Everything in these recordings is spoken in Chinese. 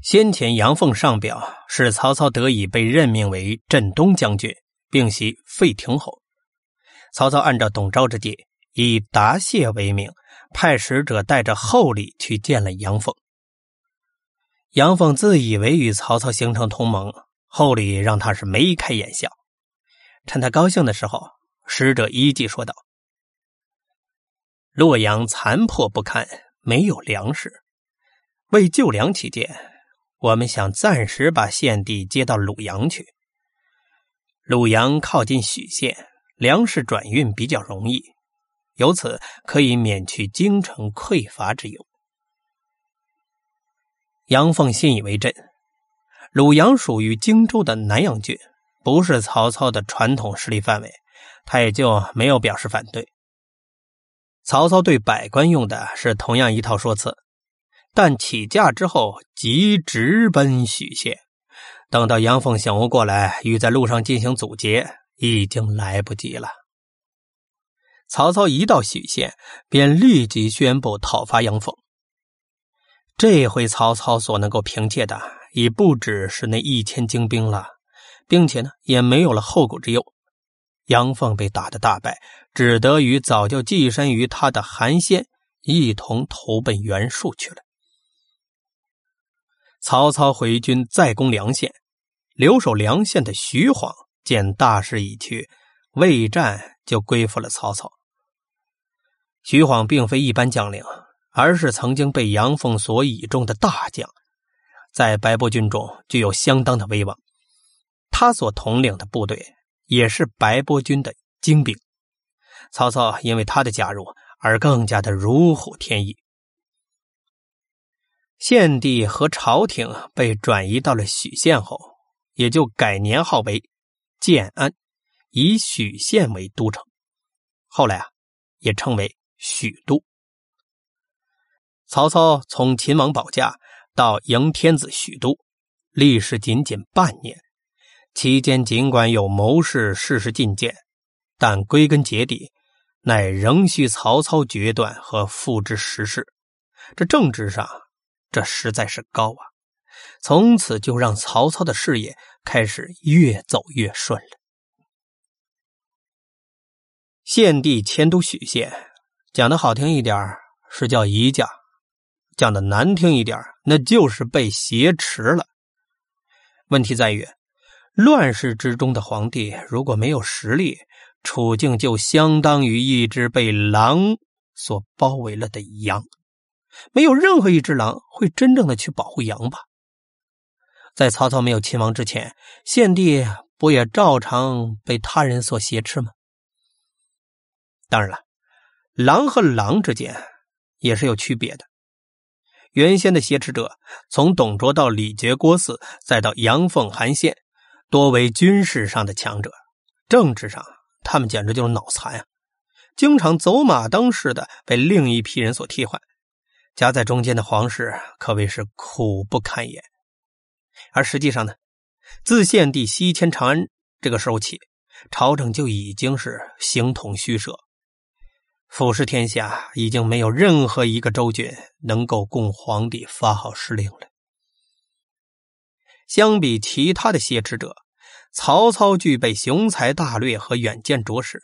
先前杨凤上表，使曹操得以被任命为镇东将军，并袭废亭侯。曹操按照董昭之计，以答谢为名，派使者带着厚礼去见了杨凤。杨凤自以为与曹操形成同盟，厚礼让他是眉开眼笑。趁他高兴的时候，使者依计说道：“洛阳残破不堪，没有粮食，为救粮起见。”我们想暂时把献帝接到鲁阳去。鲁阳靠近许县，粮食转运比较容易，由此可以免去京城匮乏之忧。杨凤信以为真。鲁阳属于荆州的南阳郡，不是曹操的传统势力范围，他也就没有表示反对。曹操对百官用的是同样一套说辞。但起驾之后，即直奔许县。等到杨凤醒悟过来，欲在路上进行阻截，已经来不及了。曹操一到许县，便立即宣布讨伐杨凤。这回曹操所能够凭借的，已不只是那一千精兵了，并且呢，也没有了后顾之忧。杨凤被打得大败，只得与早就寄身于他的韩先一同投奔袁术去了。曹操回军再攻梁县，留守梁县的徐晃见大势已去，未战就归附了曹操。徐晃并非一般将领，而是曾经被杨凤所倚重的大将，在白波军中具有相当的威望。他所统领的部队也是白波军的精兵，曹操因为他的加入而更加的如虎添翼。献帝和朝廷被转移到了许县后，也就改年号为建安，以许县为都城。后来啊，也称为许都。曹操从秦王保驾到迎天子许都，历时仅仅半年。期间尽管有谋士事事进谏，但归根结底，乃仍需曹操决断和付之实施。这政治上。这实在是高啊！从此就让曹操的事业开始越走越顺了。献帝迁都许县，讲的好听一点是叫移驾，讲的难听一点那就是被挟持了。问题在于，乱世之中的皇帝如果没有实力，处境就相当于一只被狼所包围了的羊。没有任何一只狼会真正的去保护羊吧？在曹操没有亲王之前，献帝不也照常被他人所挟持吗？当然了，狼和狼之间也是有区别的。原先的挟持者，从董卓到李傕郭汜，再到杨凤韩信，多为军事上的强者，政治上他们简直就是脑残啊！经常走马灯似的被另一批人所替换。夹在中间的皇室可谓是苦不堪言，而实际上呢，自献帝西迁长安这个时候起，朝政就已经是形同虚设，俯视天下，已经没有任何一个州郡能够供皇帝发号施令了。相比其他的挟持者，曹操具备雄才大略和远见卓识，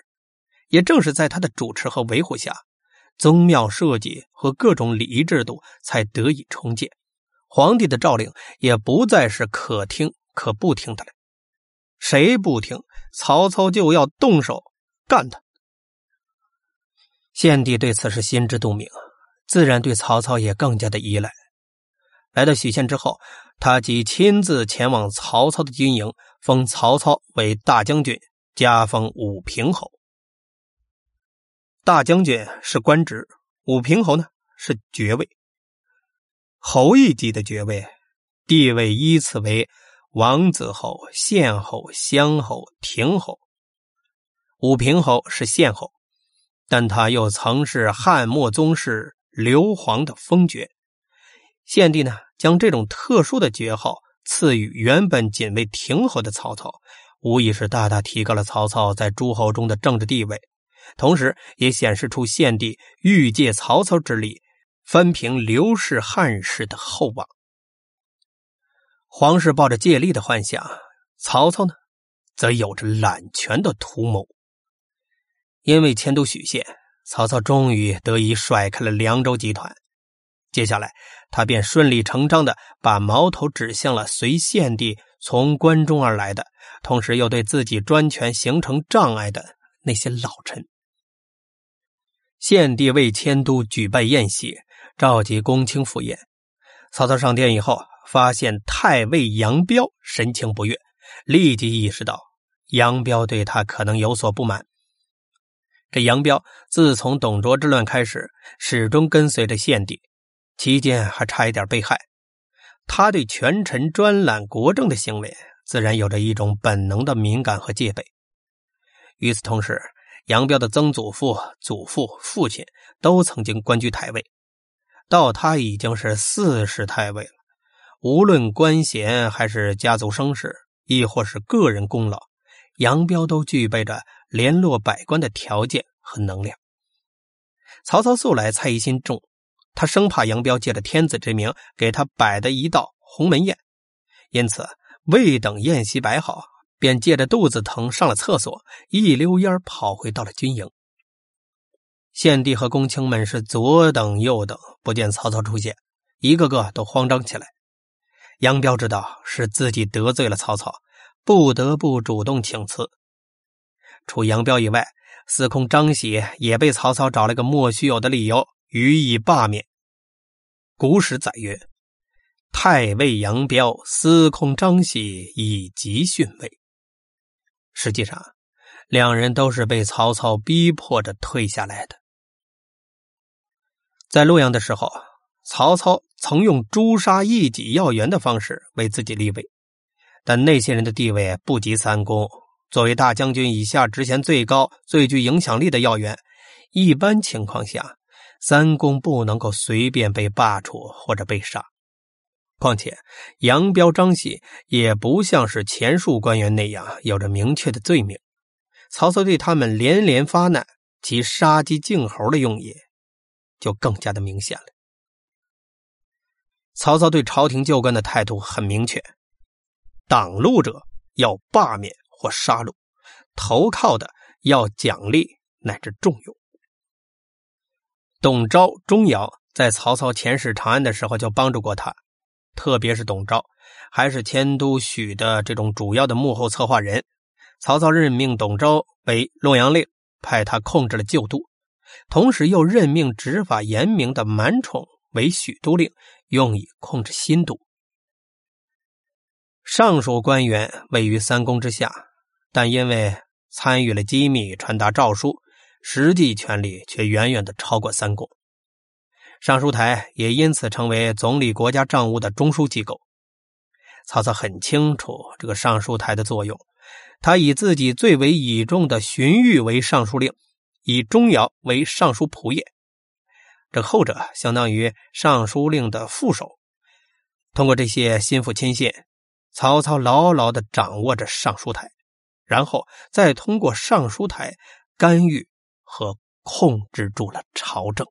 也正是在他的主持和维护下。宗庙设计和各种礼仪制度才得以重建，皇帝的诏令也不再是可听可不听的了。谁不听，曹操就要动手干他。献帝对此是心知肚明，自然对曹操也更加的依赖。来到许县之后，他即亲自前往曹操的军营，封曹操为大将军，加封武平侯。大将军是官职，武平侯呢是爵位。侯一级的爵位，地位依次为王子侯、县侯、乡侯、亭侯。武平侯是县侯，但他又曾是汉末宗室刘皇的封爵。献帝呢，将这种特殊的爵号赐予原本仅为亭侯的曹操，无疑是大大提高了曹操在诸侯中的政治地位。同时，也显示出献帝欲借曹操之力，翻平刘氏汉室的厚望。皇室抱着借力的幻想，曹操呢，则有着揽权的图谋。因为迁都许县，曹操终于得以甩开了凉州集团。接下来，他便顺理成章的把矛头指向了随献帝从关中而来的，同时又对自己专权形成障碍的那些老臣。献帝为迁都举办宴席，召集公卿赴宴。曹操上殿以后。发现太尉杨彪神情不悦，立即意识到杨彪对他可能有所不满。这杨彪自从董卓之乱开始，始终跟随着献帝，期间还差一点被害。他对权臣专揽国政的行为，自然有着一种本能的敏感和戒备。与此同时，杨彪的曾祖父、祖父、父亲都曾经官居太尉，到他已经是四世太尉了。无论官衔还是家族声势，亦或是个人功劳，杨彪都具备着联络百官的条件和能量。曹操素来猜疑心重，他生怕杨彪借着天子之名给他摆的一道鸿门宴，因此未等宴席摆好，便借着肚子疼上了厕所，一溜烟跑回到了军营。献帝和公卿们是左等右等，不见曹操出现，一个个都慌张起来。杨彪知道是自己得罪了曹操，不得不主动请辞。除杨彪以外，司空张喜也被曹操找了个莫须有的理由予以罢免。古史载曰：“太尉杨彪、司空张喜以及逊位。”实际上，两人都是被曹操逼迫着退下来的。在洛阳的时候。曹操曾用诛杀异己要员的方式为自己立位，但那些人的地位不及三公。作为大将军以下职衔最高、最具影响力的要员，一般情况下，三公不能够随便被罢黜或者被杀。况且，杨彪、张喜也不像是前述官员那样有着明确的罪名，曹操对他们连连发难，其杀鸡儆猴的用意就更加的明显了。曹操对朝廷旧官的态度很明确：挡路者要罢免或杀戮，投靠的要奖励乃至重用。董昭、钟繇在曹操遣使长安的时候就帮助过他，特别是董昭，还是迁都许的这种主要的幕后策划人。曹操任命董昭为洛阳令，派他控制了旧都，同时又任命执法严明的满宠为许都令。用以控制新都。上述官员位于三公之下，但因为参与了机密传达诏书，实际权力却远远的超过三公。尚书台也因此成为总理国家账务的中枢机构。曹操很清楚这个尚书台的作用，他以自己最为倚重的荀彧为尚书令，以钟繇为尚书仆射。这后者相当于尚书令的副手。通过这些心腹亲信，曹操牢牢的掌握着尚书台，然后再通过尚书台干预和控制住了朝政。